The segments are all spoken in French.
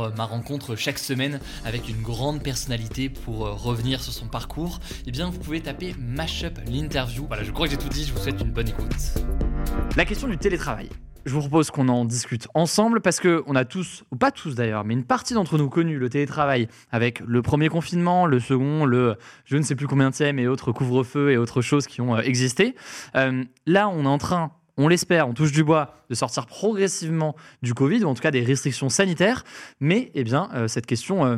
euh, ma rencontre chaque semaine avec une grande personnalité pour euh, revenir sur son parcours, eh bien vous pouvez taper Mashup l'interview. Voilà, je crois que j'ai tout dit, je vous souhaite une bonne écoute. La question du télétravail. Je vous propose qu'on en discute ensemble parce que on a tous, ou pas tous d'ailleurs, mais une partie d'entre nous connu le télétravail avec le premier confinement, le second, le je ne sais plus combien et autres couvre-feu et autres choses qui ont euh, existé. là, on est en train on l'espère, on touche du bois, de sortir progressivement du Covid, ou en tout cas des restrictions sanitaires. Mais eh bien, euh, cette question euh,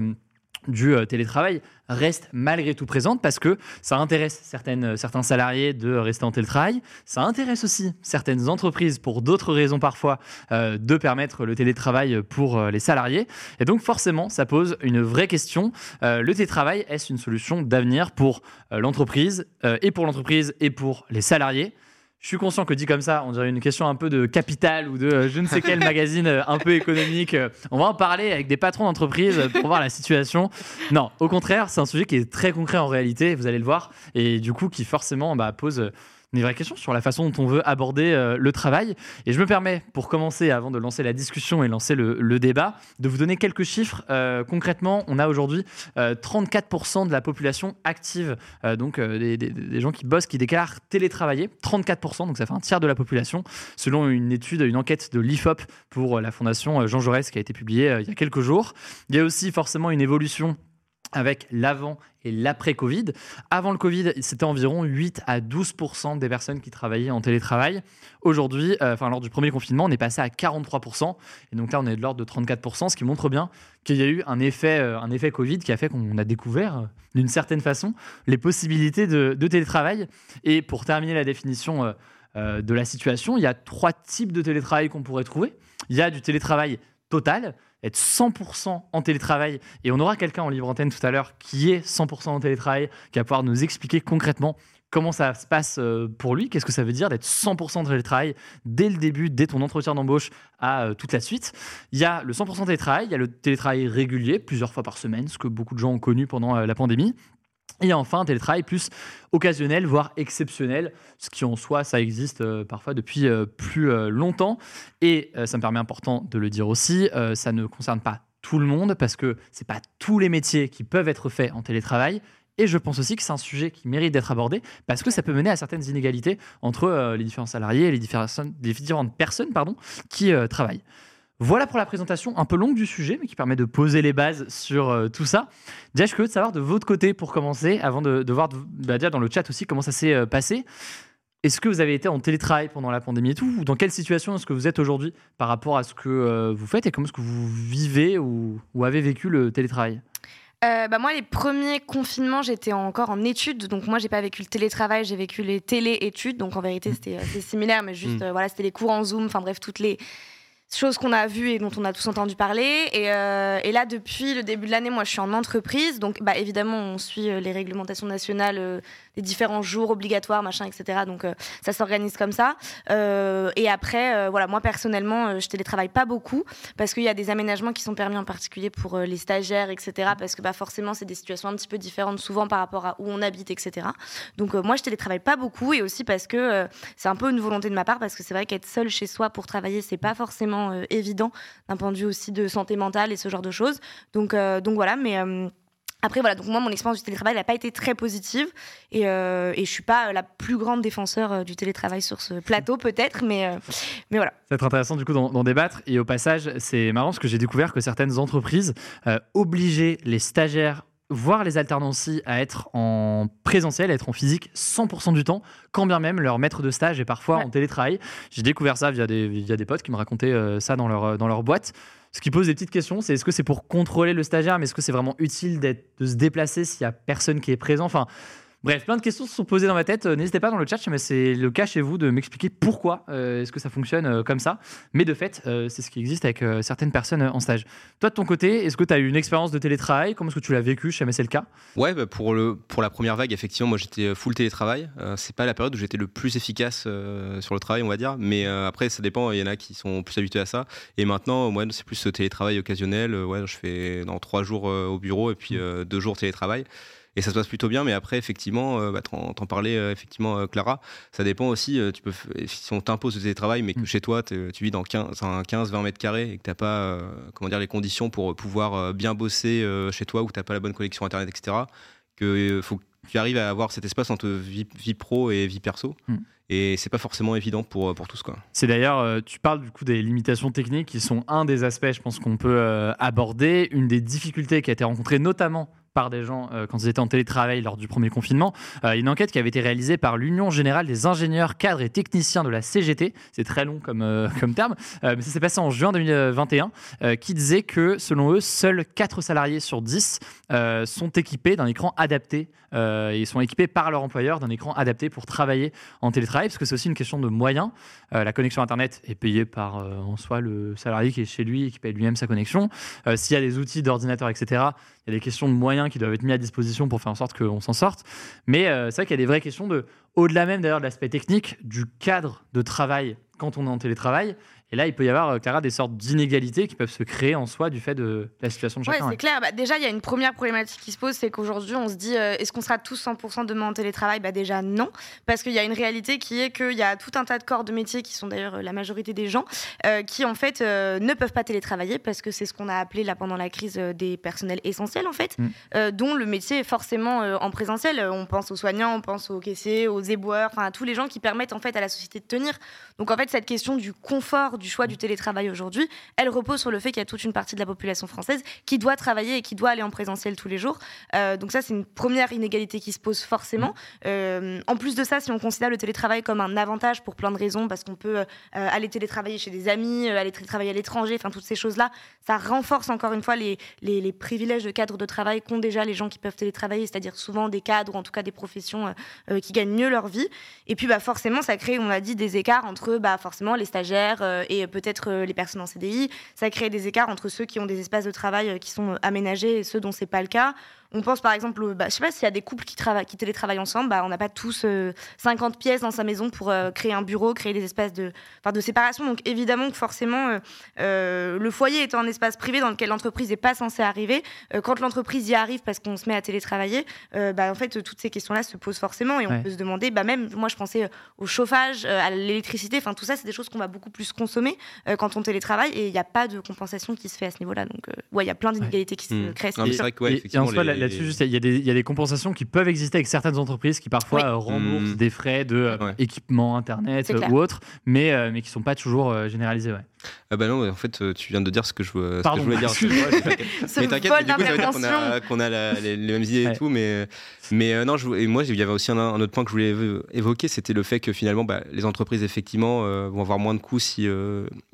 du euh, télétravail reste malgré tout présente parce que ça intéresse certains salariés de rester en télétravail. Ça intéresse aussi certaines entreprises pour d'autres raisons parfois de permettre le télétravail pour les salariés. Et donc forcément, ça pose une vraie question. le télétravail, est-ce une solution d'avenir pour l'entreprise et pour l'entreprise et pour les salariés? Je suis conscient que dit comme ça, on dirait une question un peu de capital ou de euh, je ne sais quel magazine euh, un peu économique. On va en parler avec des patrons d'entreprise pour voir la situation. Non, au contraire, c'est un sujet qui est très concret en réalité, vous allez le voir, et du coup qui forcément bah, pose une vraie question sur la façon dont on veut aborder euh, le travail. Et je me permets, pour commencer, avant de lancer la discussion et lancer le, débat, de vous donner quelques chiffres. Euh, concrètement, on a aujourd'hui 34% euh, de la population active, donc des, des, gens qui bossent, qui déclarent télétravailler. 34%, donc ça fait un tiers de la population, selon une étude, une enquête de l'IFOP pour la Fondation Jean Jaurès qui a été publiée il y a quelques jours. Il y a aussi forcément une évolution avec l'avant et l'après-Covid. Avant le Covid, c'était environ 8 à 12 des personnes qui travaillaient en télétravail. Aujourd'hui, euh, enfin lors du premier confinement, on est passé à 43 et donc là, on est de l'ordre de 34 ce qui montre bien qu'il y a eu un effet, euh, Covid qui a fait qu'on a découvert euh, d'une certaine façon les possibilités de, télétravail. Et pour terminer la définition de la situation, il y a trois types de télétravail qu'on pourrait trouver. Il y a du télétravail total, être 100% en télétravail. Et on aura quelqu'un en libre antenne tout à l'heure qui est 100% en télétravail, qui va pouvoir nous expliquer concrètement comment ça se passe euh, pour lui, qu'est-ce que ça veut dire d'être 100% en télétravail dès le début, dès ton entretien d'embauche à euh, toute la suite? Il y a le 100% télétravail, il y a le télétravail régulier, plusieurs fois par semaine, ce que beaucoup de gens ont connu pendant euh, la pandémie. Et enfin, un télétravail plus occasionnel, voire exceptionnel, ce qui en soi, ça existe euh, parfois depuis euh, plus euh, longtemps. Et ça me permet important de le dire aussi, ça ne concerne pas tout le monde parce que c'est pas tous les métiers qui peuvent être faits en télétravail. Et je pense aussi que c'est un sujet qui mérite d'être abordé parce que ça peut mener à certaines inégalités entre les différents salariés et les différentes personnes pardon, qui travaillent. Voilà pour la présentation un peu longue du sujet, mais qui permet de poser les bases sur euh, tout ça. Déjà, je suis curieux de savoir de votre côté, pour commencer, avant de, voir bah, déjà dans le chat aussi comment ça s'est euh, passé. Est-ce que vous avez été en télétravail pendant la pandémie et tout Ou dans quelle situation est-ce que vous êtes aujourd'hui par rapport à ce que euh, vous faites et comment est-ce que vous vivez ou, avez vécu le télétravail? Bah moi, les premiers confinements, j'étais encore en études, donc moi, j'ai pas vécu le télétravail, j'ai vécu les télé-études, donc en vérité, mmh. c'était similaire, mais juste, mmh. voilà, c'était les cours en Zoom, enfin bref, toutes les, chose qu'on a vue et dont on a tous entendu parler. Et, euh, et, là, depuis le début de l'année, moi, je suis en entreprise. Donc, bah, évidemment, on suit euh, les réglementations nationales, euh, les différents jours obligatoires, machin, etc. Donc, ça s'organise comme ça. et après, voilà, moi, personnellement, je télétravaille pas beaucoup parce qu'il y a des aménagements qui sont permis en particulier pour les stagiaires, etc. Parce que bah, forcément, c'est des situations un petit peu différentes souvent par rapport à où on habite, etc. Donc, moi, je télétravaille pas beaucoup et aussi parce que c'est un peu une volonté de ma part parce que c'est vrai qu'être seul chez soi pour travailler, c'est pas forcément euh, évident d'un point de vue aussi de santé mentale et ce genre de choses. Donc, euh, donc voilà, mais. Euh, après, voilà, donc moi, mon expérience du télétravail n'a pas été très positive et, et je suis pas la plus grande défenseur du télétravail sur ce plateau, peut-être, mais, mais voilà. Ça va être intéressant du coup d'en débattre. Et au passage, c'est marrant parce que j'ai découvert que certaines entreprises obligeaient les stagiaires voir les alternancies à être en présentiel, à être en physique 100% du temps, quand bien même leur maître de stage est parfois en télétravail. J'ai découvert ça via des, via des potes qui me racontaient euh, ça dans leur, dans leur boîte. Ce qui pose des petites questions, c'est est-ce que c'est pour contrôler le stagiaire, mais est-ce que c'est vraiment utile de se déplacer s'il y a personne qui est présent? Enfin, Bref, plein de questions se sont posées dans ma tête. Euh, n'hésitez pas dans le chat, mais c'est le cas chez vous de m'expliquer pourquoi euh, est-ce que ça fonctionne euh, comme ça. Mais de fait, c'est ce qui existe avec certaines personnes en stage. Toi, de ton côté, est-ce que tu as eu une expérience de télétravail? Comment est-ce que tu l'as vécu? Chez c'est le cas Ouais, bah, pour, le, pour la première vague, effectivement, moi j'étais full télétravail. c'est pas la période où j'étais le plus efficace sur le travail, on va dire. Mais après, ça dépend. Il y en a qui sont plus habitués à ça. Et maintenant, moi, c'est plus télétravail occasionnel. ouais, je fais dans trois jours au bureau et puis deux jours télétravail et ça se passe plutôt bien. Mais après, effectivement, euh, bah, t'en, parlais euh, effectivement, euh, Clara, ça dépend aussi. tu peux, si on t'impose le télétravail, mais que mm. chez toi, tu vis dans 15-20 mètres carrés et que t'as pas, comment dire, les conditions pour pouvoir bien bosser chez toi ou que t'as pas la bonne connexion internet, etc. Que faut que tu arrives à avoir cet espace entre vie, pro et vie perso. Mm. Et c'est pas forcément évident pour, pour tous. Quoi. C'est d'ailleurs, tu parles du coup des limitations techniques qui sont un des aspects, je pense, qu'on peut aborder. Une des difficultés qui a été rencontrée notamment par des gens euh, quand ils étaient en télétravail lors du premier confinement. Euh, une enquête qui avait été réalisée par l'Union générale des ingénieurs, cadres et techniciens de la CGT. C'est très long comme, euh, comme terme, mais ça s'est passé en juin 2021, qui disait que selon eux, seuls 4 salariés sur 10 sont équipés d'un écran adapté. ils sont équipés par leur employeur d'un écran adapté pour travailler en télétravail, parce que c'est aussi une question de moyens. la connexion Internet est payée par en soi le salarié qui est chez lui et qui paye lui-même sa connexion. S'il y a des outils d'ordinateur, etc., il y a des questions de moyens qui doivent être mis à disposition pour faire en sorte qu'on s'en sorte. Mais euh, c'est vrai qu'il y a des vraies questions de, au-delà même d'ailleurs de l'aspect technique, du cadre de travail quand on est en télétravail. Et là, il peut y avoir, euh, Clara, des sortes d'inégalités qui peuvent se créer en soi du fait de la situation de chacun. Oui, c'est clair. Bah, déjà, il y a une première problématique qui se pose, c'est qu'aujourd'hui, on se dit, euh, est-ce qu'on sera tous 100% demain en télétravail? Bah, Déjà, non. Parce qu'il y a une réalité qui est qu'il y a tout un tas de corps de métiers qui sont d'ailleurs euh, la majorité des gens, qui en fait ne peuvent pas télétravailler parce que c'est ce qu'on a appelé là pendant la crise des personnels essentiels, en fait, mm. dont le métier est forcément en présentiel. On pense aux soignants, on pense aux caissiers, aux éboueurs, enfin à tous les gens qui permettent en fait à la société de tenir. Donc en fait, cette question du confort, du choix du télétravail, aujourd'hui, elle repose sur le fait qu'il y a toute une partie de la population française qui doit travailler et qui doit aller en présentiel tous les jours. Euh, donc ça, c'est une première inégalité qui se pose forcément. Mmh. Euh, en plus de ça, si on considère le télétravail comme un avantage pour plein de raisons, parce qu'on peut euh, aller télétravailler chez des amis, aller télétravailler à l'étranger, enfin toutes ces choses-là, ça renforce encore une fois les, les, privilèges de cadre de travail qu'ont déjà les gens qui peuvent télétravailler, c'est-à-dire souvent des cadres ou en tout cas des professions qui gagnent mieux leur vie. Et puis bah, forcément, ça crée, on a dit, des écarts entre bah, forcément les stagiaires et peut-être les personnes en CDI. Ça crée des écarts entre ceux qui ont des espaces de travail euh, qui sont euh, aménagés et ceux dont c'est pas le cas. On pense par exemple, bah, je sais pas s'il y a des couples qui, travaillent, qui télétravaillent ensemble, bah, on n'a pas tous 50 euh, pièces dans sa maison pour euh, créer un bureau, créer des espaces de, de séparation. Donc évidemment que forcément, euh, le foyer étant un espace privé dans lequel l'entreprise n'est pas censée arriver, quand l'entreprise y arrive parce qu'on se met à télétravailler, bah, en fait, toutes ces questions-là se posent forcément et on peut se demander, bah, même moi je pensais au chauffage, à l'électricité, enfin tout ça, c'est des choses qu'on va beaucoup plus consommer quand on télétravaille et il n'y a pas de compensation qui se fait à ce niveau-là. Donc, ouais, il y a plein d'inégalités qui se mmh. créent. c'est vrai que, ouais, là-dessus, il y, a des compensations qui peuvent exister avec certaines entreprises qui parfois euh, remboursent mmh. des frais de euh, équipement internet euh, ou autre, mais, mais qui ne sont pas toujours généralisés. Ouais. Ah bah non, en fait, tu viens de dire ce que je, ce que je voulais dire. mais t'inquiète, du coup, ça veut dire qu'on a, a les, mêmes idées et tout. Mais, mais non, je, et moi, il y avait aussi un, autre point que je voulais évoquer, c'était le fait que finalement, bah, les entreprises, effectivement, vont avoir moins de coûts si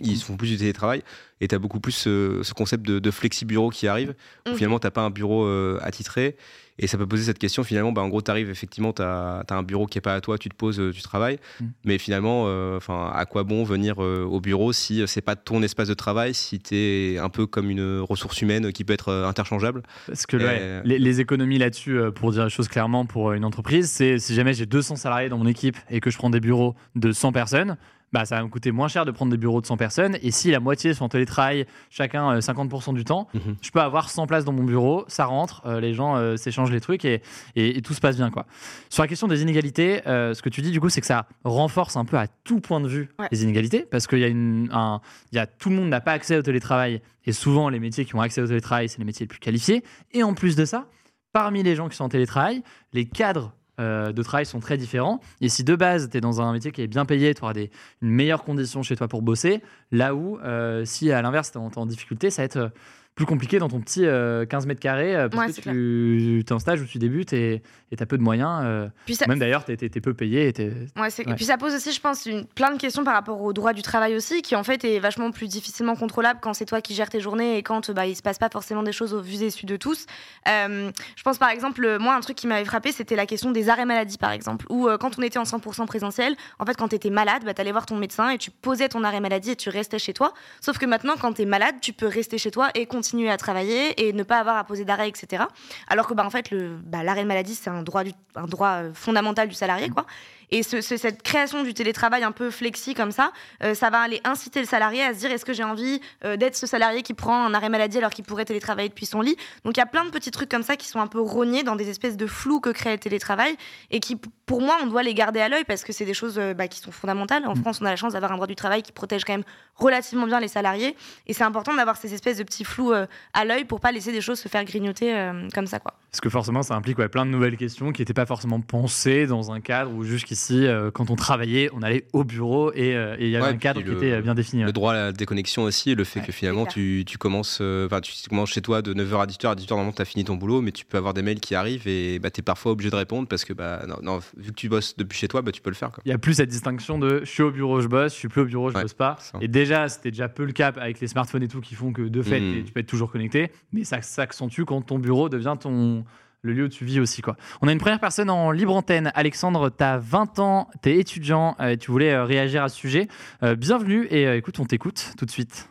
ils font plus du télétravail. Et tu as beaucoup plus ce, concept de, de flexi-bureau qui arrive, où mmh. finalement, tu n'as pas un bureau attitré. Et ça peut poser cette question finalement, bah, en gros, tu arrives effectivement, tu as, un bureau qui n'est pas à toi, tu te poses, euh, tu travailles. Mm. Mais finalement, euh, à quoi bon venir euh, au bureau si c'est pas ton espace de travail, si tu es un peu comme une ressource humaine qui peut être interchangeable? Parce que les, les, économies là-dessus, pour dire les choses clairement pour une entreprise, c'est si jamais j'ai 200 salariés dans mon équipe et que je prends des bureaux de 100 personnes, bah, ça va me coûter moins cher de prendre des bureaux de 100 personnes. Et si la moitié sont en télétravail, chacun 50% euh, du temps, mhm. je peux avoir 100 places dans mon bureau, ça rentre, euh, les gens euh, s'échangent les trucs et, et, tout se passe bien. Quoi. Sur la question des inégalités, ce que tu dis du coup, c'est que ça renforce un peu à tout point de vue les inégalités parce qu'il y a une, un, y a, tout le monde n'a pas accès au télétravail et souvent les métiers qui ont accès au télétravail, c'est les métiers les plus qualifiés. Et en plus de ça, parmi les gens qui sont en télétravail, les cadres euh, de travail sont très différents. Et si de base, tu es dans un métier qui est bien payé, tu auras des, une meilleure condition chez toi pour bosser, là où, euh, si à l'inverse, tu es, en difficulté, ça va être plus compliqué dans ton petit 15 mètres carrés parce que tu es en stage où tu débutes et tu as peu de moyens. Même d'ailleurs, tu es, peu payé. Et, ouais, et puis ça pose aussi, je pense, une, plein de questions par rapport au droit du travail aussi, qui en fait est vachement plus difficilement contrôlable quand c'est toi qui gères tes journées et quand bah, il se passe pas forcément des choses au vu et su de tous. je pense par exemple, moi, un truc qui m'avait frappé, c'était la question des arrêts maladie, par exemple, où quand on était en 100% présentiel, en fait, quand tu étais malade, bah, tu allais voir ton médecin et tu posais ton arrêt maladie et tu restais chez toi. Sauf que maintenant, quand tu es malade, tu peux rester chez toi et continuer à travailler et ne pas avoir à poser d'arrêt, etc. Alors que, bah, en fait, bah, l'arrêt de maladie, c'est un droit, un droit euh, fondamental du salarié, quoi. Et cette création du télétravail un peu flexi comme ça, euh, ça va aller inciter le salarié à se dire est-ce que j'ai envie euh, d'être ce salarié qui prend un arrêt maladie alors qu'il pourrait télétravailler depuis son lit? Donc il y a plein de petits trucs comme ça qui sont un peu rognés dans des espèces de flous que crée le télétravail et qui, pour moi, on doit les garder à l'œil parce que c'est des choses euh, bah, qui sont fondamentales. En mm. France, on a la chance d'avoir un droit du travail qui protège quand même relativement bien les salariés et c'est important d'avoir ces espèces de petits flous à l'œil pour pas laisser des choses se faire grignoter comme ça. Quoi. Parce que forcément, ça implique plein de nouvelles questions qui n'étaient pas forcément pensées dans un cadre où jusqu'ici ici, euh, quand on travaillait, on allait au bureau et, euh, il y avait un cadre qui était euh, bien défini. Le droit à la déconnexion aussi, le fait que finalement tu, tu, commences, tu commences chez toi de 9h à 18h, à 18h normalement tu as fini ton boulot, mais tu peux avoir des mails qui arrivent et bah, tu es parfois obligé de répondre parce que bah, non, vu que tu bosses depuis chez toi, bah, tu peux le faire. Il n'y a plus cette distinction de je suis au bureau, je bosse, je suis plus au bureau, je bosse pas. Et déjà, c'était déjà peu le cas avec les smartphones et tout qui font que de fait, mmh. tu peux être toujours connecté, mais ça s'accentue quand ton bureau devient ton le lieu où tu vis aussi. Quoi. On a une première personne en libre antenne. Alexandre, tu as 20 ans, tu es étudiant euh, et tu voulais euh, réagir à ce sujet. Euh, bienvenue et écoute, on t'écoute tout de suite.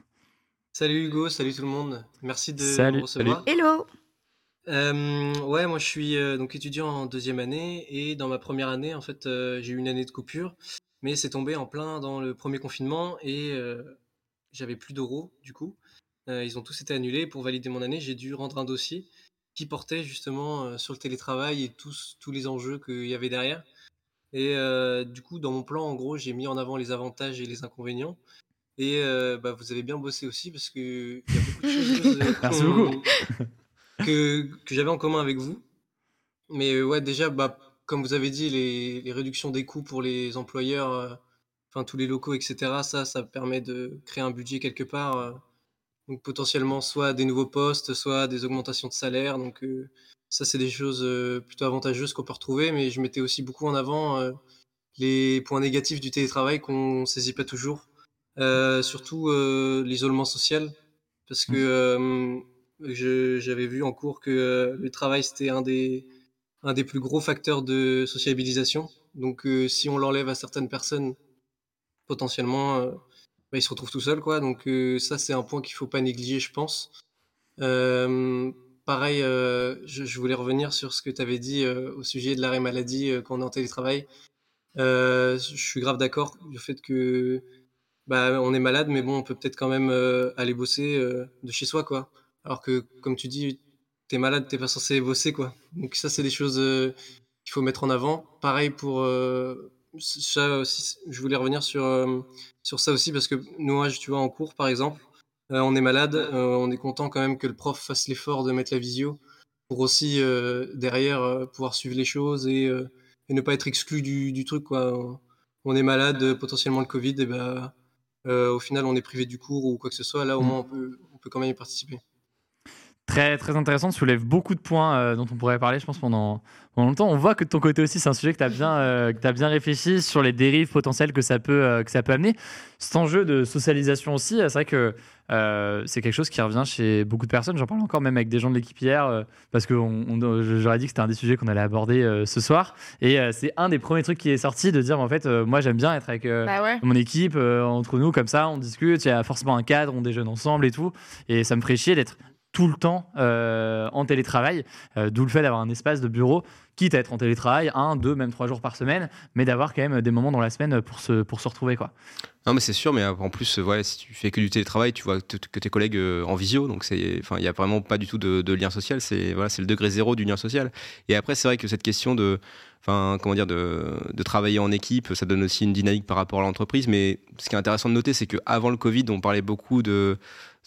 Salut Hugo, salut tout le monde. Merci de me recevoir. Hello. ouais, moi je suis donc étudiant en deuxième année et dans ma première année, en fait, j'ai eu une année de coupure, mais c'est tombé en plein dans le premier confinement et j'avais plus d'euros du coup. ils ont tous été annulés. Pour valider mon année, j'ai dû rendre un dossier qui portait justement euh, sur le télétravail et tous, tous les enjeux qu'il y avait derrière. Et euh, du coup, dans mon plan, en gros, j'ai mis en avant les avantages et les inconvénients. Et euh, bah, vous avez bien bossé aussi parce qu'il y a beaucoup de choses que, que j'avais en commun avec vous. Mais ouais, déjà, bah, comme vous avez dit, les, les, réductions des coûts pour les employeurs, enfin tous les locaux, etc., ça, ça permet de créer un budget quelque part donc potentiellement soit des nouveaux postes, soit des augmentations de salaire. Donc euh, ça, c'est des choses euh, plutôt avantageuses qu'on peut retrouver. Mais je mettais aussi beaucoup en avant euh, les points négatifs du télétravail qu'on ne saisit pas toujours. surtout l'isolement social. Parce que j'avais vu en cours que le travail, c'était un des, un des plus gros facteurs de sociabilisation. Donc si on l'enlève à certaines personnes, potentiellement bah, il se retrouve tout seul, quoi. Donc euh, ça, c'est un point qu'il faut pas négliger, je pense. Euh, pareil, euh, je, voulais revenir sur ce que tu avais dit au sujet de l'arrêt maladie quand on est en télétravail. je suis grave d'accord du fait que bah, on est malade, mais bon, on peut peut-être quand même aller bosser de chez soi, quoi. Alors que, comme tu dis, t'es malade, t'es pas censé bosser, quoi. Donc ça, c'est des choses qu'il faut mettre en avant. Pareil pour ça aussi, je voulais revenir sur, euh, sur ça aussi parce que nous, tu vois, en cours, par exemple, euh, on est malade, euh, on est content quand même que le prof fasse l'effort de mettre la visio pour aussi derrière pouvoir suivre les choses et, et, ne pas être exclu du, du, truc. Quoi. On est malade, potentiellement le Covid, et ben, au final, on est privé du cours ou quoi que ce soit. Là, au mmh. moins, on peut, on peut quand même y participer. Très, très intéressant, soulève beaucoup de points euh, dont on pourrait parler, je pense, pendant, pendant longtemps. On voit que de ton côté aussi, c'est un sujet que tu as, bien, euh, as bien réfléchi sur les dérives potentielles que ça peut, euh, que ça peut amener. Cet enjeu de socialisation aussi, c'est vrai que c'est quelque chose qui revient chez beaucoup de personnes. J'en parle encore même avec des gens de l'équipe hier, parce que j'aurais dit que c'était un des sujets qu'on allait aborder ce soir. Et c'est un des premiers trucs qui est sorti de dire, en fait, moi j'aime bien être avec bah mon équipe, entre nous, comme ça, on discute, il y a forcément un cadre, on déjeune ensemble et tout. Et ça me ferait chier d'être tout le temps euh, en télétravail, euh, d'où le fait d'avoir un espace de bureau, quitte à être en télétravail, un, deux, même trois jours par semaine, mais d'avoir quand même des moments dans la semaine pour se, pour se retrouver. Quoi. Non, mais c'est sûr, mais en plus, voilà, si tu fais que du télétravail, tu vois que tes collègues euh, en visio, donc il n'y a vraiment pas du tout de, lien social, c'est voilà, le degré zéro du lien social. Et après, c'est vrai que cette question de, comment dire, de, de, travailler en équipe, ça donne aussi une dynamique par rapport à l'entreprise, mais ce qui est intéressant de noter, c'est qu'avant le Covid, on parlait beaucoup de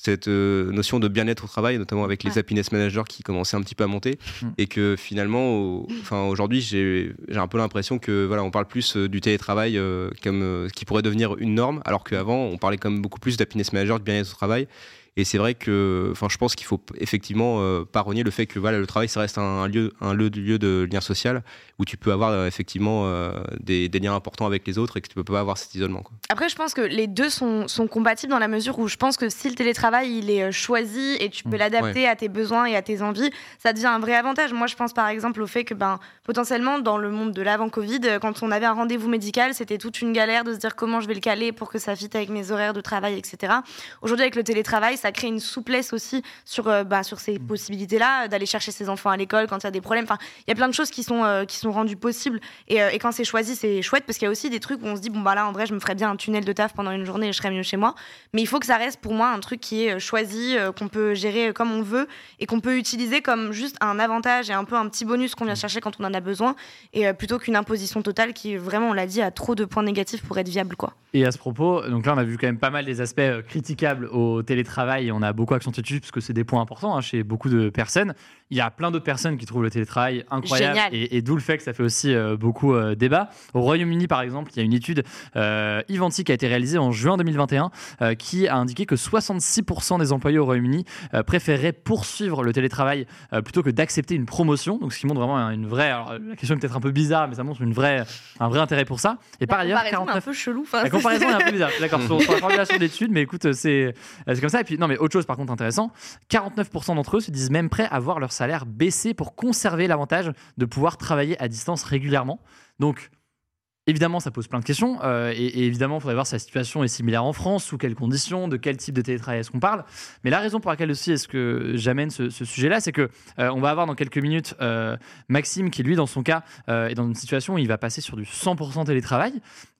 cette euh, notion de bien-être au travail, notamment avec les happiness managers qui commençaient un petit peu à monter, mm. et que finalement, enfin aujourd'hui, j'ai un peu l'impression que voilà, on parle plus euh, du télétravail euh, comme qui pourrait devenir une norme, alors qu'avant, on parlait quand même beaucoup plus d'happiness manager, de bien-être au travail. Et c'est vrai que, enfin, je pense qu'il faut effectivement euh, pas renier le fait que voilà, le travail, ça reste un, lieu, un lieu, lieu de lien social où tu peux avoir euh, effectivement euh, des, liens importants avec les autres et que tu peux pas avoir cet isolement. Quoi. Après, je pense que les deux sont, sont, compatibles dans la mesure où je pense que si le télétravail il est choisi et tu peux mmh. l'adapter à tes besoins et à tes envies, ça devient un vrai avantage. Moi, je pense par exemple au fait que ben, potentiellement dans le monde de l'avant Covid, quand on avait un rendez-vous médical, c'était toute une galère de se dire comment je vais le caler pour que ça fitte avec mes horaires de travail, etc. Aujourd'hui, avec le télétravail, ça crée une souplesse aussi sur, euh, bah, sur ces mmh. possibilités-là, d'aller chercher ses enfants à l'école quand il y a des problèmes. Enfin, il y a plein de choses qui sont, euh, qui sont rendues possibles. Et, euh, et quand c'est choisi, c'est chouette parce qu'il y a aussi des trucs où on se dit, bon, bah là, en vrai, je me ferais bien un tunnel de taf pendant une journée et je serais mieux chez moi. Mais il faut que ça reste pour moi un truc qui est choisi, qu'on peut gérer comme on veut et qu'on peut utiliser comme juste un avantage et un peu un petit bonus qu'on vient mmh. chercher quand on en a besoin. Et plutôt qu'une imposition totale qui, vraiment, on l'a dit, a trop de points négatifs pour être viable. Quoi. Et à ce propos, donc là, on a vu quand même pas mal des aspects critiquables au télétravail et on a beaucoup accentué dessus parce que c'est des points importants hein, chez beaucoup de personnes. Il y a plein d'autres personnes qui trouvent le télétravail incroyable et, d'où le fait que ça fait aussi euh, beaucoup euh, débat. Au Royaume-Uni, par exemple, il y a une étude euh, Ivanti qui a été réalisée en juin 2021 euh, qui a indiqué que 66% des employés au Royaume-Uni préféraient poursuivre le télétravail plutôt que d'accepter une promotion. Donc, ce qui montre vraiment une vraie. Alors, la question est peut-être un peu bizarre, mais ça montre une vraie, un vrai intérêt pour ça. Et par ailleurs, 49... un peu chelou. La comparaison est un peu bizarre. D'accord, sur, la formulation d'études, mais écoute, c'est comme ça. Et puis, non, mais autre chose par contre intéressant 49% d'entre eux se disent même prêts à voir leur salaire baisser pour conserver l'avantage de pouvoir travailler à distance régulièrement. Donc, Évidemment, ça pose plein de questions. Euh, et, évidemment, il faudrait voir si la situation est similaire en France, sous quelles conditions, de quel type de télétravail est-ce qu'on parle. Mais la raison pour laquelle aussi est-ce que j'amène ce, sujet-là, c'est que euh, on va avoir dans quelques minutes euh, Maxime qui, lui, dans son cas, est dans une situation où il va passer sur du 100% télétravail.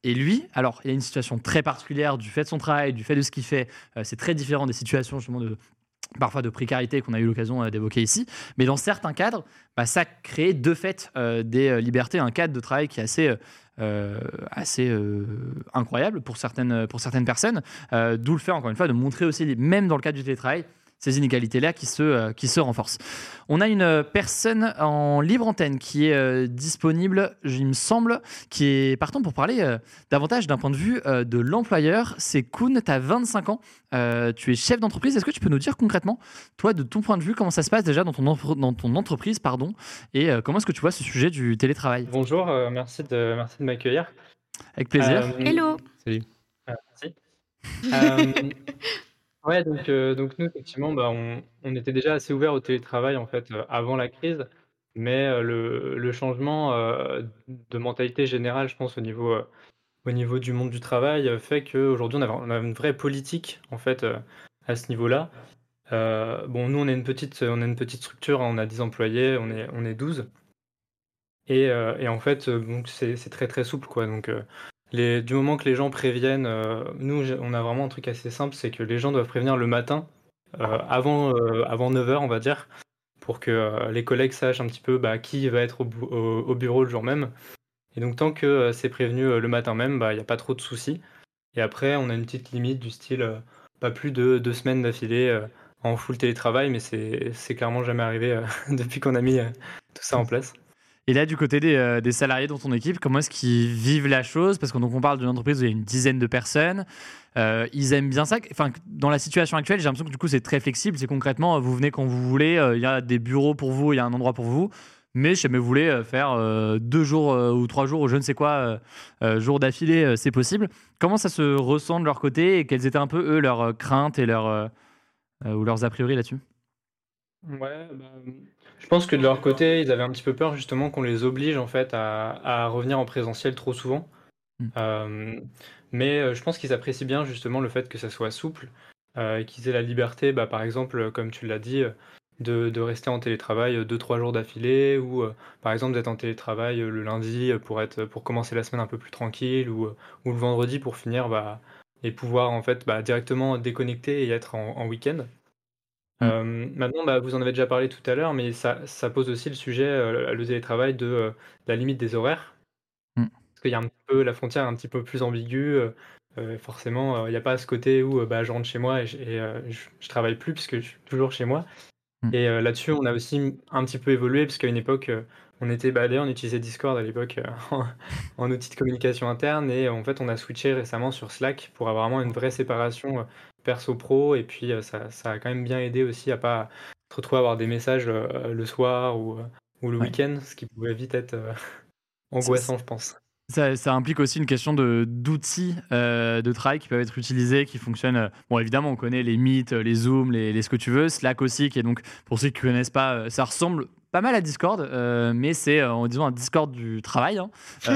Et lui, alors, il a une situation très particulière du fait de son travail, du fait de ce qu'il fait. c'est très différent des situations justement de parfois de précarité qu'on a eu l'occasion euh, d'évoquer ici, mais dans certains cadres, bah, ça crée de fait euh, des euh, libertés, un cadre de travail qui est assez, incroyable pour certaines, pour certaines personnes, d'où le fait encore une fois de montrer aussi, même dans le cadre du télétravail, ces inégalités-là qui se, euh, qui se renforcent. On a une personne en libre antenne qui est euh, disponible, il me semble, qui est partant pour parler euh, davantage d'un point de vue de l'employeur. C'est Koun, tu as 25 ans, tu es chef d'entreprise. Est-ce que tu peux nous dire concrètement, toi, de ton point de vue, comment ça se passe déjà dans ton, dans ton entreprise pardon, et comment est-ce que tu vois ce sujet du télétravail? Bonjour, merci de, merci de m'accueillir. Avec plaisir. Hello. Salut. merci. Ouais, donc, euh, donc nous, effectivement, bah, on, on était déjà assez ouvert au télétravail en fait euh, avant la crise, mais euh, le, le changement de mentalité générale, je pense, au niveau, au niveau du monde du travail, fait qu'aujourd'hui, on a, on a une vraie politique en fait à ce niveau-là. bon, nous, on est une petite, on est une petite structure, hein, on a 10 employés, on est, on est 12. Et, et en fait, donc c'est c'est très très souple, quoi. Donc, du moment que les gens préviennent, euh, nous on a vraiment un truc assez simple, c'est que les gens doivent prévenir le matin, euh, avant, euh, avant 9h on va dire, pour que les collègues sachent un petit peu bah, qui va être au, bureau le jour même. Et donc tant que c'est prévenu le matin même, bah, il n'y a pas trop de soucis. Et après on a une petite limite du style pas plus de deux semaines d'affilée en full télétravail, mais c'est clairement jamais arrivé depuis qu'on a mis tout ça en place. Et là, du côté euh, des, salariés dans ton équipe, comment est-ce qu'ils vivent la chose? Parce qu'on on parle d'une entreprise où il y a une dizaine de personnes. Euh, ils aiment bien ça. Enfin, dans la situation actuelle, j'ai l'impression que du coup, c'est très flexible. C'est concrètement, vous venez quand vous voulez. Euh, il y a des bureaux pour vous, il y a un endroit pour vous. Mais si jamais vous voulez faire deux jours ou trois jours ou je ne sais quoi, jours d'affilée, c'est possible. Comment ça se ressent de leur côté et quelles étaient un peu, eux, leurs craintes et leurs, ou leurs a priori là-dessus? Ouais, bah, je pense que de leur côté, ils avaient un petit peu peur justement qu'on les oblige en fait à, revenir en présentiel trop souvent. Mm. Euh, mais euh, je pense qu'ils apprécient bien justement le fait que ça soit souple, euh, qu'ils aient la liberté, bah, par exemple, comme tu l'as dit, de, rester en télétravail deux trois jours d'affilée, ou par exemple d'être en télétravail le lundi pour être pour commencer la semaine un peu plus tranquille, ou, ou le vendredi pour finir bah, et pouvoir en fait bah, directement déconnecter et être en week-end. Mmh. Euh, maintenant, bah, vous en avez déjà parlé tout à l'heure, mais ça, ça pose aussi le sujet, euh, le télétravail, de euh, la limite des horaires. Mmh. Parce qu'il y a un peu la frontière un petit peu plus ambiguë. forcément, il n'y a pas ce côté où bah, je rentre chez moi et, je, ne travaille plus puisque je suis toujours chez moi. Mmh. Et là-dessus, on a aussi un petit peu évolué parce qu'à une époque, on était bah, on utilisait Discord à l'époque en, en outil de communication interne et en fait, on a switché récemment sur Slack pour avoir vraiment une vraie séparation perso-pro et puis ça, ça, a quand même bien aidé aussi à pas se retrouver à avoir des messages le soir ou, ou le week-end, ce qui pouvait vite être angoissant, je pense. Ça, implique aussi une question d'outils euh, de travail qui peuvent être utilisés, qui fonctionnent. Euh, bon, évidemment, on connaît les Meet, les Zoom, les, les, ce que tu veux. Slack aussi, qui est donc, pour ceux qui ne connaissent pas, euh, ça ressemble pas mal à Discord, mais c'est, en disant, un Discord du travail, hein,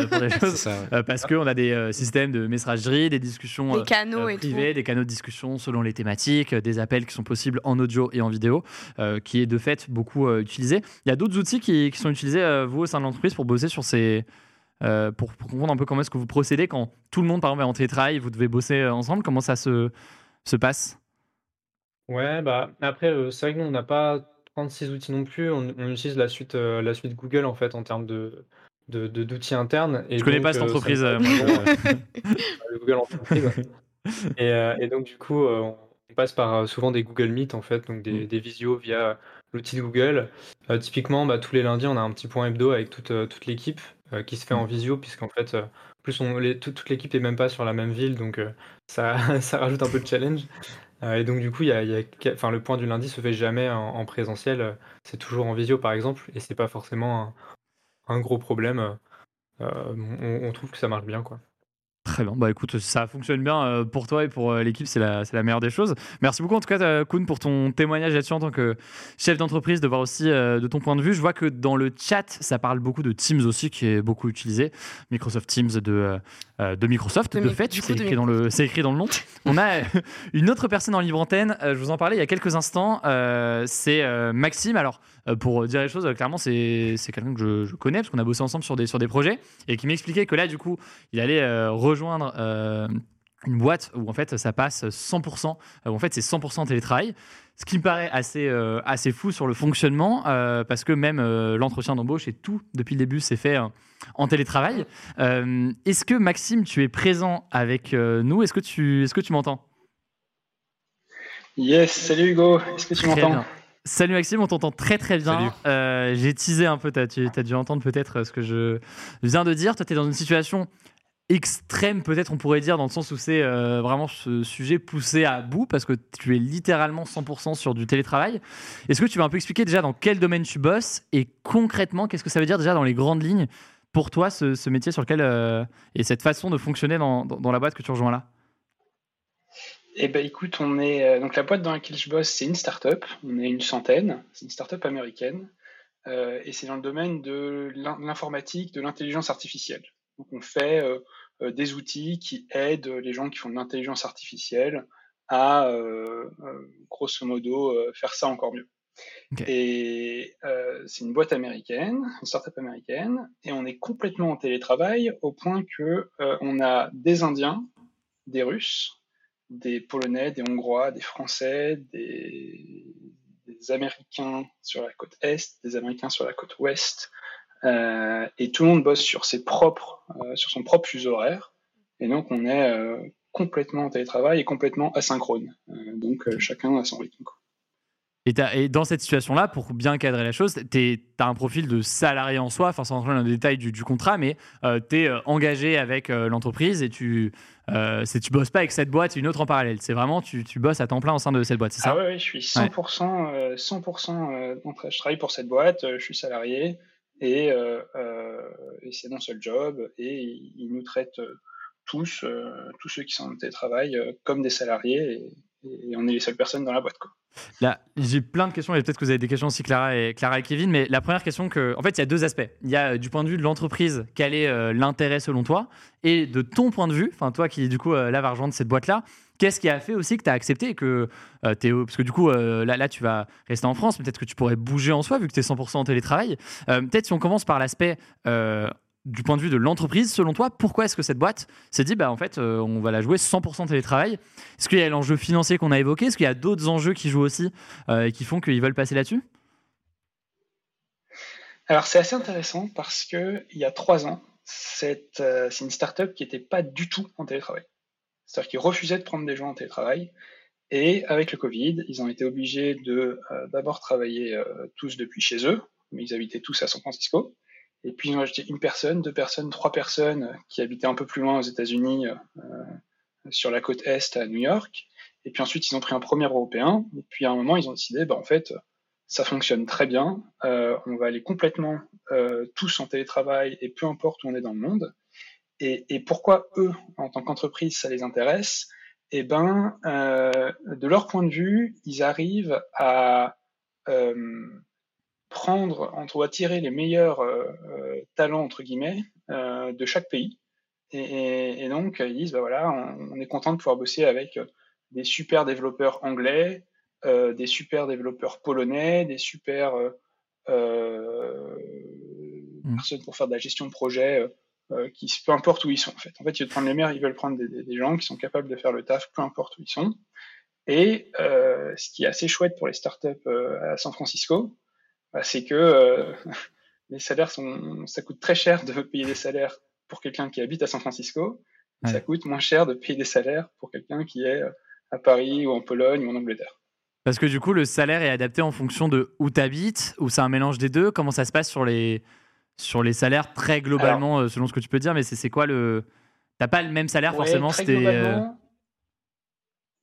pour des choses, ça, parce qu'on a des systèmes de messagerie, des discussions des canaux privées, des canaux de discussion selon les thématiques, des appels qui sont possibles en audio et en vidéo, qui est de fait beaucoup utilisé. Il y a d'autres outils qui, qui sont utilisés, vous, au sein de l'entreprise, pour bosser sur ces euh, pour, comprendre un peu comment est-ce que vous procédez quand tout le monde, par exemple, est en télétravail, vous devez bosser euh, ensemble, comment ça se, se passe? Ouais, bah après, euh, c'est vrai que nous, on n'a pas 36 outils non plus. On, utilise la suite, la suite Google, en fait, en termes de, d'outils internes. Et Je connais pas cette entreprise. Google entreprise. et, et, donc, du coup, on passe par souvent des Google Meet, en fait, donc des, mm. des visios via l'outil de Google. typiquement, bah, tous les lundis, on a un petit point hebdo avec toute, toute l'équipe. Euh, qui se fait en visio, puisqu'en fait, euh, plus on, les, toute, l'équipe n'est même pas sur la même ville, donc euh, ça, ça rajoute un peu de challenge. et donc, du coup, y a, y a, enfin, le point du lundi se fait jamais en, présentiel, c'est toujours en visio, par exemple, et c'est pas forcément un, gros problème. on, on, trouve que ça marche bien, quoi. Très bien. Bah écoute, ça fonctionne bien euh, pour toi et pour euh, l'équipe, c'est la, la, meilleure des choses. Merci beaucoup en tout cas, euh, Koun, pour ton témoignage là-dessus en tant que chef d'entreprise, de voir aussi de ton point de vue. Je vois que dans le chat, ça parle beaucoup de Teams aussi, qui est beaucoup utilisé. Microsoft Teams de, de Microsoft, de, fait, c'est écrit, dans le, écrit dans le nom. On a une autre personne en libre antenne, je vous en parlais il y a quelques instants, c'est Maxime. Alors, pour dire les choses, clairement, c'est quelqu'un que je, connais, parce qu'on a bossé ensemble sur des, sur des projets, et qui m'expliquait que là, du coup, il allait rejoindre euh, une boîte où en fait ça passe 100%, où en fait c'est 100% télétravail. Ce qui me paraît assez, euh, assez fou sur le fonctionnement, euh, parce que même l'entretien d'embauche et tout, depuis le début, c'est fait en télétravail. Est-ce que Maxime, tu es présent avec nous? Est-ce que tu, est -ce que tu m'entends? Yes, salut Hugo, est-ce que tu m'entends? Salut Maxime, on t'entend très très bien. J'ai teasé un peu, tu as, as, dû entendre peut-être ce que je viens de dire. Toi, tu es dans une situation extrême peut-être on pourrait dire dans le sens où c'est euh, vraiment ce sujet poussé à bout parce que tu es littéralement 100% sur du télétravail. Est-ce que tu vas un peu expliquer déjà dans quel domaine tu bosses et concrètement qu'est-ce que ça veut dire déjà dans les grandes lignes pour toi ce, métier sur lequel euh, et cette façon de fonctionner dans, dans, la boîte que tu rejoins là? Eh ben écoute, on est euh, donc la boîte dans laquelle je bosse, c'est une start-up. On est une centaine. C'est une start-up américaine et c'est dans le domaine de l'informatique, de l'intelligence artificielle. Donc on fait euh, euh, des outils qui aident les gens qui font de l'intelligence artificielle à, euh, grosso modo, faire ça encore mieux. Et c'est une boîte américaine, une startup américaine, et on est complètement en télétravail au point que on a des Indiens, des Russes, des Polonais, des Hongrois, des Français, des, Américains sur la côte est, des Américains sur la côte ouest, euh, et tout le monde bosse sur ses propres, euh, sur son propre fuseau horaire. Et donc on est euh, complètement en télétravail et complètement asynchrone. donc chacun a son rythme. Et, dans cette situation-là, pour bien cadrer la chose, tu as un profil de salarié en soi, enfin sans rentrer dans le détail du, contrat, mais tu es engagé avec l'entreprise et tu euh, tu bosses pas avec cette boîte et une autre en parallèle. C'est vraiment, tu, tu, bosses à temps plein au sein de cette boîte, c'est ça? Ah oui, je suis 100%, 100% je travaille pour cette boîte, je suis salarié. Euh, euh, et, c'est mon seul job et ils nous traitent euh, tous, tous ceux qui sont en télétravail, comme des salariés et, on est les seules personnes dans la boîte. Quoi. Là, j'ai plein de questions et peut-être que vous avez des questions aussi, Clara et, Clara et Kevin. Mais la première question, que, en fait, il y a deux aspects. Il y a du point de vue de l'entreprise, quel est l'intérêt selon toi? Et de ton point de vue, enfin, toi qui, du coup, là, va rejoindre cette boîte-là, Qu'est-ce qui a fait aussi que tu as accepté que euh, parce que du coup, euh, là, là, tu vas rester en France, peut-être que tu pourrais bouger en soi vu que tu es 100% en télétravail. Euh, peut-être si on commence par l'aspect du point de vue de l'entreprise, selon toi, pourquoi est-ce que cette boîte s'est dit, bah, en fait, on va la jouer 100% télétravail? Est-ce qu'il y a l'enjeu financier qu'on a évoqué? Est-ce qu'il y a d'autres enjeux qui jouent aussi et qui font qu'ils veulent passer là-dessus? Alors, c'est assez intéressant parce qu'il y a trois ans, c'est une startup qui n'était pas du tout en télétravail. C'est-à-dire qu'ils refusaient de prendre des gens en télétravail. Et avec le Covid, ils ont été obligés de euh, d'abord travailler euh, tous depuis chez eux, mais ils habitaient tous à San Francisco. Et puis ils ont ajouté une personne, deux personnes, trois personnes qui habitaient un peu plus loin aux États-Unis, euh, sur la côte est à New York. Et puis ensuite, ils ont pris un premier européen. Et puis à un moment, ils ont décidé, bah, en fait, ça fonctionne très bien. Euh, on va aller complètement euh, tous en télétravail et peu importe où on est dans le monde. Et, et pourquoi eux, en tant qu'entreprise, ça les intéresse? Eh ben, euh, de leur point de vue, ils arrivent à euh, prendre, entre attirer les meilleurs euh, euh, talents entre guillemets de chaque pays. Et, et, et, donc, ils disent, bah voilà, on, on est content de pouvoir bosser avec des super développeurs anglais, euh, des super développeurs polonais, des super euh, euh, mmh. personnes pour faire de la gestion de projet, qui peu importe où ils sont en fait. En fait, ils veulent prendre les meilleurs, ils veulent prendre des, gens qui sont capables de faire le taf, peu importe où ils sont. Et ce qui est assez chouette pour les startups à San Francisco, bah, c'est que les salaires sont, ça coûte très cher de payer des salaires pour quelqu'un qui habite à San Francisco. Ouais. Ça coûte moins cher de payer des salaires pour quelqu'un qui est à Paris ou en Pologne ou en Angleterre. Parce que du coup, le salaire est adapté en fonction de où tu habites, ou c'est un mélange des deux? Comment ça se passe sur les, sur les salaires très globalement, Alors, selon ce que tu peux dire? Mais c'est quoi le. T'as pas le même salaire ouais, forcément très globalement,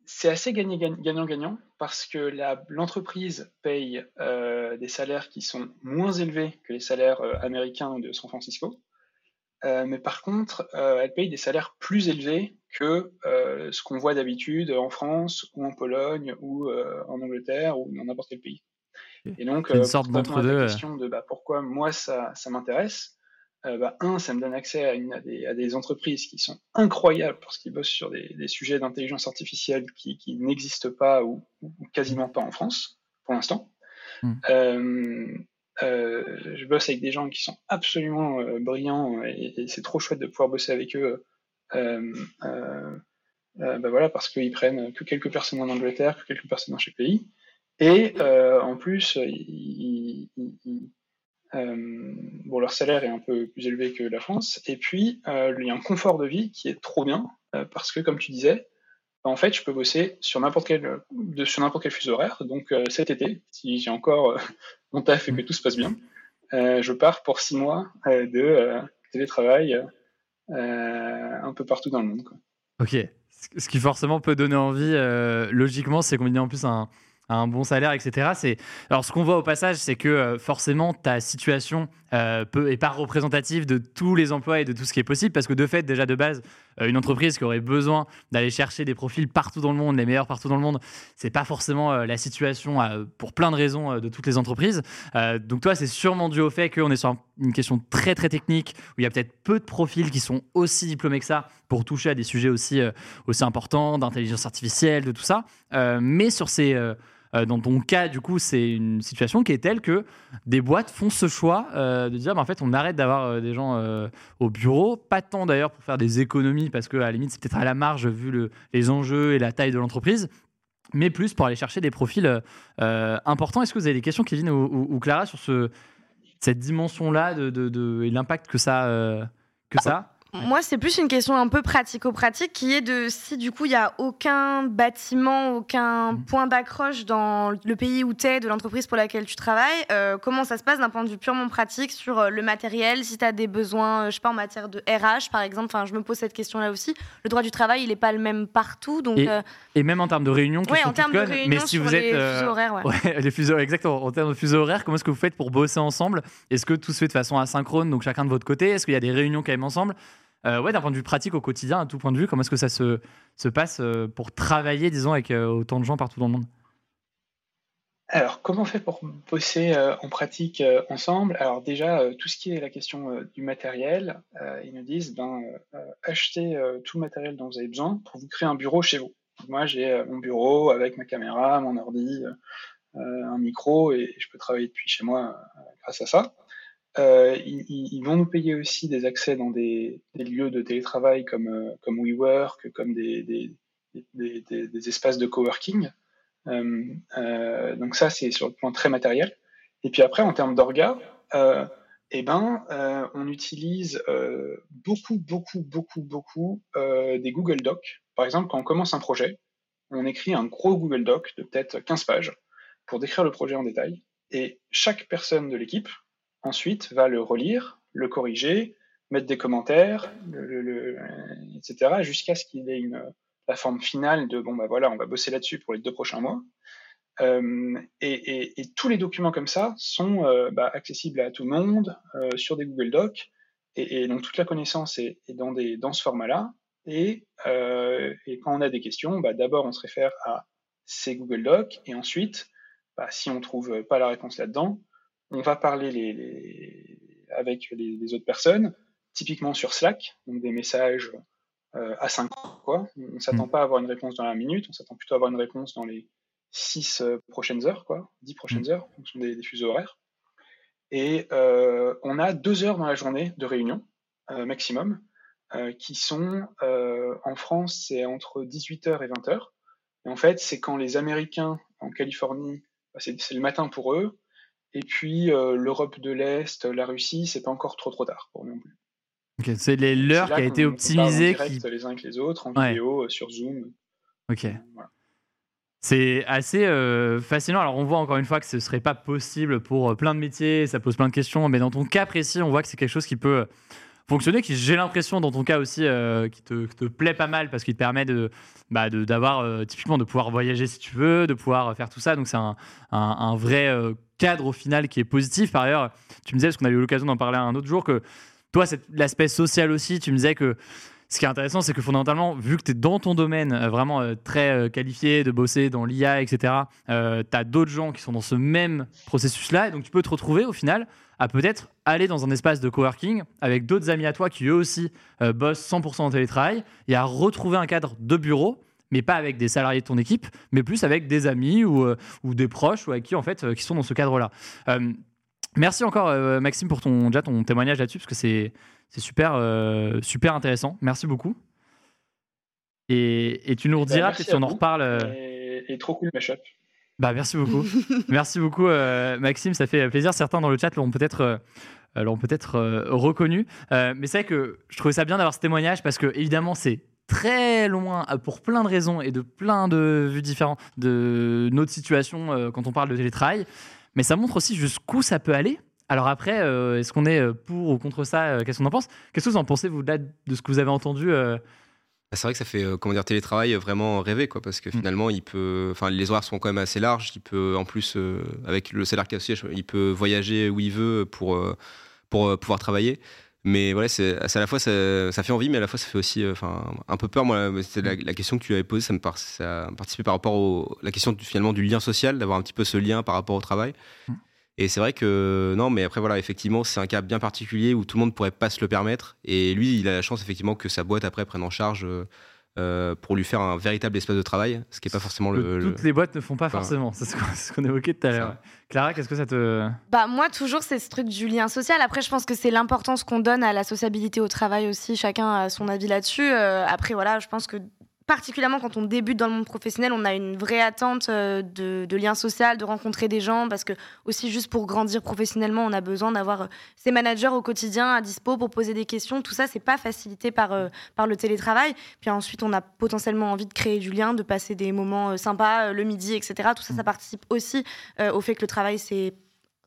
C'est assez gagnant-gagnant parce que l'entreprise paye euh, des salaires qui sont moins élevés que les salaires euh, américains de San Francisco. Euh, mais par contre, elle paye des salaires plus élevés que ce qu'on voit d'habitude en France ou en Pologne ou en Angleterre ou dans n'importe quel pays. Et donc, une sorte d'entre deux. La question de bah, pourquoi moi ça, ça m'intéresse. Bah, un, ça me donne accès à, une, à, des, à, des, entreprises qui sont incroyables parce qu'ils bossent sur des, des sujets d'intelligence artificielle qui, qui n'existent pas ou, ou, quasiment pas en France pour l'instant. Hmm. Euh, je bosse avec des gens qui sont absolument euh, brillants et, et c'est trop chouette de pouvoir bosser avec eux. Euh, bah voilà, parce qu'ils prennent que quelques personnes en Angleterre, que quelques personnes dans chaque pays. Et en plus, ils, ils, ils, bon, leur salaire est un peu plus élevé que la France. Et puis, il y a un confort de vie qui est trop bien, parce que comme tu disais, en fait, je peux bosser sur n'importe quel, de, sur n'importe quel fuseau horaire. Donc euh, cet été, si j'ai encore euh, mon taf et que tout se passe bien, euh, je pars pour six mois de télétravail un peu partout dans le monde. Ok. Ce qui forcément peut donner envie, logiquement, c'est combiné en plus un, un bon salaire, etc. Alors ce qu'on voit au passage, c'est que euh, forcément ta situation euh, pas représentative de tous les emplois et de tout ce qui est possible, parce que de fait déjà de base, euh, une entreprise qui aurait besoin d'aller chercher des profils partout dans le monde, les meilleurs partout dans le monde, c'est pas forcément euh, la situation pour plein de raisons de toutes les entreprises. donc toi, c'est sûrement dû au fait qu'on est sur une question très très technique où il y a peut-être peu de profils qui sont aussi diplômés que ça pour toucher à des sujets aussi aussi importants d'intelligence artificielle, de tout ça. mais sur ces euh, dans ton cas, du coup, c'est une situation qui est telle que des boîtes font ce choix euh, de dire, bah, en fait, on arrête d'avoir euh, des gens euh, au bureau, pas tant d'ailleurs pour faire des économies, parce que à la limite, c'est peut-être à la marge vu le, les enjeux et la taille de l'entreprise, mais plus pour aller chercher des profils euh, importants. Est-ce que vous avez des questions, Kevin ou, Clara, sur ce, cette dimension-là et l'impact que ça, que ça moi, c'est plus une question un peu pratico-pratique qui est de si du coup il n'y a aucun bâtiment, aucun point d'accroche dans le pays où tu es, de l'entreprise pour laquelle tu travailles, euh, comment ça se passe d'un point de vue purement pratique sur euh, le matériel, si tu as des besoins, euh, je sais pas, en matière de RH par exemple, enfin je me pose cette question-là aussi. Le droit du travail, il n'est pas le même partout. Donc, et, euh... et, même en termes de réunion, ouais, en termes de réunion, mais si vous les êtes. fuseaux horaires, ouais. ouais. les fuseaux, exactement. En termes de fuseaux horaires, comment est-ce que vous faites pour bosser ensemble? Est-ce que tout se fait de façon asynchrone, donc chacun de votre côté? Est-ce qu'il y a des réunions quand même ensemble? Euh, ouais, d'un point de vue pratique au quotidien, à tout point de vue, comment est-ce que ça se, se passe euh, pour travailler, disons, avec euh, autant de gens partout dans le monde? Alors, comment on fait pour bosser en pratique ensemble? Alors déjà, tout ce qui est la question du matériel, ils nous disent, ben, achetez tout le matériel dont vous avez besoin pour vous créer un bureau chez vous. Moi, j'ai mon bureau avec ma caméra, mon ordi, un micro, et je peux travailler depuis chez moi grâce à ça. Euh, ils, ils, vont nous payer aussi des accès dans des, des lieux de télétravail comme, euh, comme WeWork, comme des, des, des, espaces de coworking. Euh, euh, donc ça, c'est sur le plan très matériel. Et puis après, en termes d'orga, euh, eh ben, on utilise beaucoup, beaucoup, beaucoup, beaucoup des Google Docs. Par exemple, quand on commence un projet, on écrit un gros Google Doc de peut-être 15 pages pour décrire le projet en détail. Et chaque personne de l'équipe, ensuite va le relire, le corriger, mettre des commentaires, le, le, le, etc., jusqu'à ce qu'il ait une, la forme finale de bon bah voilà, on va bosser là-dessus pour les deux prochains mois. Euh, et, tous les documents comme ça sont euh, bah, accessibles à tout le monde euh, sur des Google Docs. Et, donc toute la connaissance est, dans, des, dans ce format-là. Et, quand on a des questions, bah, d'abord on se réfère à ces Google Docs. Et ensuite, bah, si on ne trouve pas la réponse là-dedans, on va parler les, avec les, autres personnes, typiquement sur Slack, donc des messages à 5 quoi. On ne s'attend mmh. pas à avoir une réponse dans la minute, on s'attend plutôt à avoir une réponse dans les 6 euh, prochaines heures, quoi, 10 prochaines mmh. heures, en fonction des, fuseaux horaires. Et euh, on a deux heures dans la journée de réunion euh, maximum, qui sont en France, c'est entre 18h et 20h. Et en fait, c'est quand les Américains en Californie, bah, c'est le matin pour eux, et puis l'Europe de l'Est, la Russie, c'est pas encore trop trop tard pour nous non plus. c'est l'heure qui a été optimisée. qui... les uns avec les autres, en vidéo, sur Zoom. Ok. Voilà. C'est assez euh, fascinant. Alors, on voit encore une fois que ce serait pas possible pour euh, plein de métiers, ça pose plein de questions, mais dans ton cas précis, on voit que c'est quelque chose qui peut euh, fonctionner, qui j'ai l'impression dans ton cas aussi, qui te, plaît pas mal parce qu'il te permet de, bah, d'avoir typiquement de pouvoir voyager si tu veux, de pouvoir faire tout ça. Donc c'est un, vrai cadre au final qui est positif. Par ailleurs, tu me disais, parce qu'on a eu l'occasion d'en parler un autre jour, que toi, l'aspect social aussi, tu me disais que ce qui est intéressant, c'est que fondamentalement, vu que tu es dans ton domaine euh, vraiment euh, très euh, qualifié de bosser dans l'IA, etc., tu as d'autres gens qui sont dans ce même processus-là. Et donc, tu peux te retrouver au final à peut-être aller dans un espace de coworking avec d'autres amis à toi qui eux aussi bossent 100% en télétravail et à retrouver un cadre de bureau mais pas avec des salariés de ton équipe, mais plus avec des amis ou, ou des proches ou avec qui en fait qui sont dans ce cadre-là. merci encore Maxime pour ton déjà ton témoignage là-dessus parce que c'est c'est super, euh, super intéressant. Merci beaucoup. Et, tu nous bah, rediras si on en reparle. Euh, et, trop cool, Mashup. Bah, merci beaucoup. merci beaucoup, euh, Maxime. Ça fait plaisir. Certains dans le chat l'ont peut-être. peut-être reconnu. mais c'est vrai que je trouvais ça bien d'avoir ce témoignage parce que, évidemment, c'est très loin pour plein de raisons et de plein de vues différentes de notre situation quand on parle de télétravail. Mais ça montre aussi jusqu'où ça peut aller alors après, euh, est-ce qu'on est euh, pour ou contre ça euh, Qu'est-ce qu'on en pense? Qu'est-ce que vous en pensez, vous, de ce que vous avez entendu bah, C'est vrai que ça fait, comment dire, télétravail vraiment rêver, quoi, parce que mm. finalement, il peut, enfin, les horaires sont quand même assez larges. Il peut, en plus, avec le salaire qu'il a il peut voyager où il veut pour, pour pouvoir travailler. Mais voilà, c'est à la fois ça, fait envie, mais à la fois ça fait aussi, enfin, un peu peur. Moi, c'était la, question que tu avais posée, ça me par, ça participait par rapport à la question finalement du lien social, d'avoir un petit peu ce lien par rapport au travail. Mm. Et c'est vrai que non, mais après voilà, effectivement, c'est un cas bien particulier où tout le monde pourrait pas se le permettre. Et lui, il a la chance effectivement que sa boîte après prenne en charge. Euh, pour lui faire un véritable espace de travail, ce qui n'est pas forcément le, Toutes les boîtes ne font pas forcément, c'est ce qu'on évoquait tout à l'heure. Clara, qu'est-ce que ça te... Bah moi, toujours, c'est ce truc du lien social. Après, je pense que c'est l'importance qu'on donne à la sociabilité au travail aussi. Chacun a son avis là-dessus. Euh, après, voilà, je pense que particulièrement quand on débute dans le monde professionnel, on a une vraie attente euh, de, lien social, de rencontrer des gens, parce que aussi juste pour grandir professionnellement, on a besoin d'avoir ses euh, managers au quotidien à dispo pour poser des questions. Tout ça, c'est pas facilité par, euh, par le télétravail. Puis ensuite, on a potentiellement envie de créer du lien, de passer des moments sympas le midi, etc. Tout ça, ça participe aussi au fait que le travail, c'est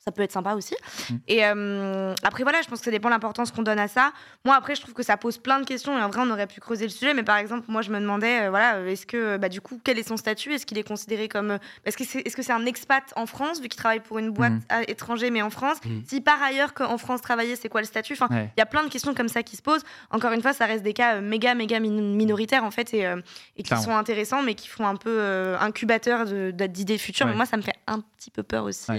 ça peut être sympa aussi. Mm. Et euh, après, voilà, je pense que ça dépend de l'importance qu'on donne à ça. Moi, après, je trouve que ça pose plein de questions et en vrai, on aurait pu creuser le sujet. Mais par exemple, moi, je me demandais, euh, voilà, euh, est-ce que, bah, du coup, quel est son statut? Est-ce qu'il est considéré comme. Est-ce que c'est est -ce c'est un expat en France, vu qu'il travaille pour une boîte mm. étrangère, mais en France? Mm. Si par ailleurs, qu'en France, travailler, c'est quoi le statut? Enfin, il y a plein de questions comme ça qui se posent. Encore une fois, ça reste des cas méga, méga minoritaires, en fait, et, et qui sont intéressants, mais qui font un peu incubateur d'idées futures. Mais moi, ça me fait un petit peu peur aussi.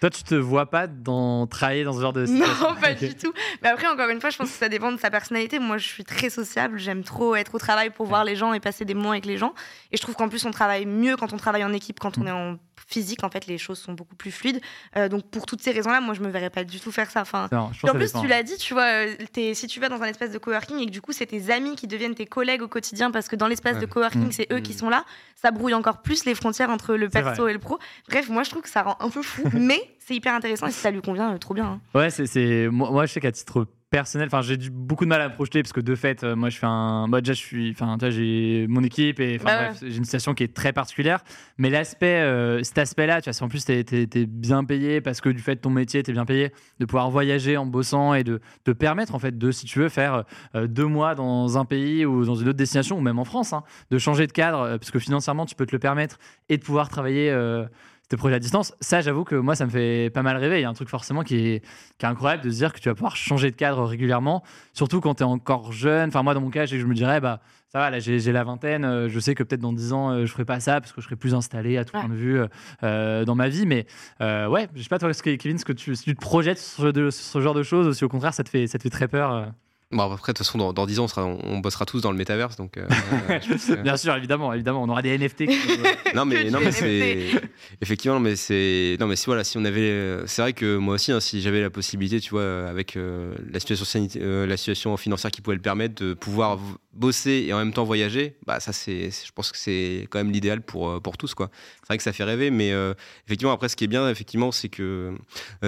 Toi, tu te vois pas dans travailler dans ce genre de situation Non, pas du tout. Mais après, encore une fois, je pense que ça dépend de sa personnalité. Moi, je suis très sociable. J'aime trop être au travail pour voir les gens et passer des moments avec les gens. Et je trouve qu'en plus, on travaille mieux quand on travaille en équipe, quand on mm. est en physique, en fait, les choses sont beaucoup plus fluides. Euh, donc, pour toutes ces raisons-là, moi, je me verrais pas du tout faire ça. Enfin, en plus, tu l'as dit, tu vois, euh, si tu vas dans un espace de coworking et que du coup, c'est tes amis qui deviennent tes collègues au quotidien parce que dans l'espace de coworking, mm. c'est eux qui mm. sont là, ça brouille encore plus les frontières entre le perso et le pro. Bref, moi, je trouve que ça rend un peu fou, mais c'est hyper intéressant et si ça lui convient, euh, trop bien. Hein. Ouais, c'est moi, moi, je sais qu'à titre personnel. Enfin, j'ai beaucoup de mal à me projeter parce que de fait, moi, je fais un. Moi, déjà, je suis. Enfin, j'ai mon équipe et. Bah j'ai une situation qui est très particulière. Mais l'aspect, cet aspect-là, tu vois, si en plus, tu es, bien payé parce que du fait de ton métier, tu es bien payé, de pouvoir voyager en bossant et de te permettre, en fait, de, si tu veux, faire deux mois dans un pays ou dans une autre destination ou même en France, hein, de changer de cadre parce que financièrement, tu peux te le permettre et de pouvoir travailler tes projets à distance. Ça, j'avoue que moi, ça me fait pas mal rêver. Il y a un truc forcément qui est, qui est incroyable de se dire que tu vas pouvoir changer de cadre régulièrement, surtout quand tu es encore jeune. Enfin, moi, dans mon cas, je me dirais, bah, ça va, là, j'ai la vingtaine. euh, Je sais que peut-être dans 10 ans, euh, je ferai pas ça parce que je serai plus installé à tout Ouais. point de vue euh, dans ma vie. Mais euh, ouais, je sais pas, toi, Kevin, ce que tu, si tu te projettes sur ce, de- ce genre de choses ou si au contraire, ça te fait, ça te fait très peur. Bon, après, de toute façon, dans, dans 10 ans, on, sera- on bossera tous dans le métaverse. Donc, euh, que- Bien sûr, évidemment, évidemment, on aura des NFT. qui- non mais non mais c'est effectivement mais c'est non mais si voilà si on avait euh, c'est vrai que moi aussi hein, si j'avais la possibilité tu vois euh, avec euh, la situation sanitaire euh, la situation financière qui pouvait le permettre de pouvoir bosser et en même temps voyager bah ça c'est je pense que c'est quand même l'idéal pour pour tous quoi c'est vrai que ça fait rêver mais euh, effectivement après ce qui est bien effectivement c'est que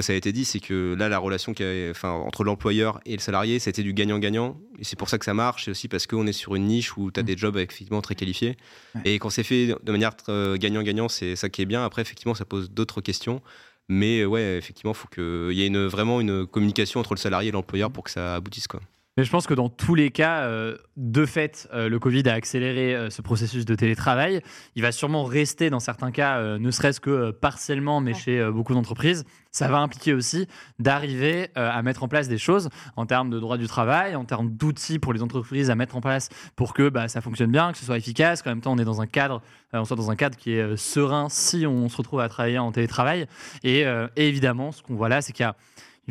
ça a été dit c'est que là la relation qu'il y a, enfin entre l'employeur et le salarié c'était du gagnant-gagnant et c'est pour ça que ça marche et aussi parce qu'on est sur une niche où tu as Mm. des jobs effectivement très qualifiés Ouais. et quand c'est fait de manière euh, gagnant-gagnant, c'est ça qui est bien. Après, effectivement, ça pose d'autres questions. Mais ouais, effectivement, il faut qu'il y ait une, vraiment une communication entre le salarié et l'employeur pour que ça aboutisse. Quoi. Mais je pense que dans tous les cas, euh, de fait, euh, le Covid a accéléré euh, ce processus de télétravail. Il va sûrement rester dans certains cas, ne serait-ce que partiellement, mais Ouais. chez beaucoup d'entreprises. Ça va impliquer aussi d'arriver à mettre en place des choses en termes de droit du travail, en termes d'outils pour les entreprises à mettre en place pour que bah, ça fonctionne bien, que ce soit efficace, qu'en même temps on est dans un cadre, on soit dans un cadre qui est serein si on se retrouve à travailler en télétravail. Et, et évidemment, ce qu'on voit là, c'est qu'il y a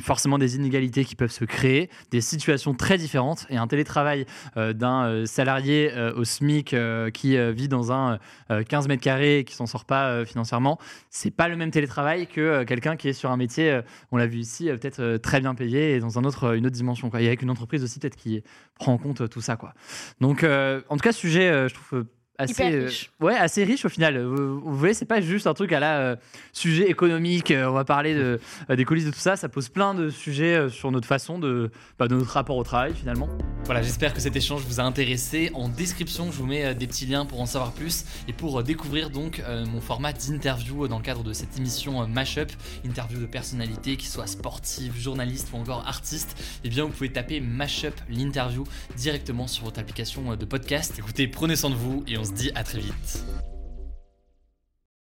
forcément des inégalités qui peuvent se créer, des situations très différentes et un télétravail euh, d'un euh, salarié euh, au SMIC qui vit dans un euh, 15 mètres carrés et qui s'en sort pas financièrement, c'est pas le même télétravail que quelqu'un qui est sur un métier, on l'a vu ici, peut-être très bien payé et dans un autre, une autre dimension. Quoi. Et avec une entreprise aussi peut-être qui prend en compte tout ça. Donc en tout cas, sujet, je trouve... euh, Assez, Hyper euh, riche. ouais, assez riche au final. Vous, vous voyez, c'est pas juste un truc à la euh, sujet économique. euh, on va parler de, euh, des coulisses de tout ça. Ça pose plein de sujets euh, sur notre façon de, bah, de notre rapport au travail finalement. Voilà, j'espère que cet échange vous a intéressé. En description, je vous mets euh, des petits liens pour en savoir plus et pour euh, découvrir donc euh, mon format d'interview euh, dans le cadre de cette émission euh, Mashup, interview de personnalités qui soient sportives, journalistes ou encore artistes. Eh bien, vous pouvez taper Mashup l'interview directement sur votre application euh, de podcast. Écoutez, prenez soin de vous et on se dit à très vite.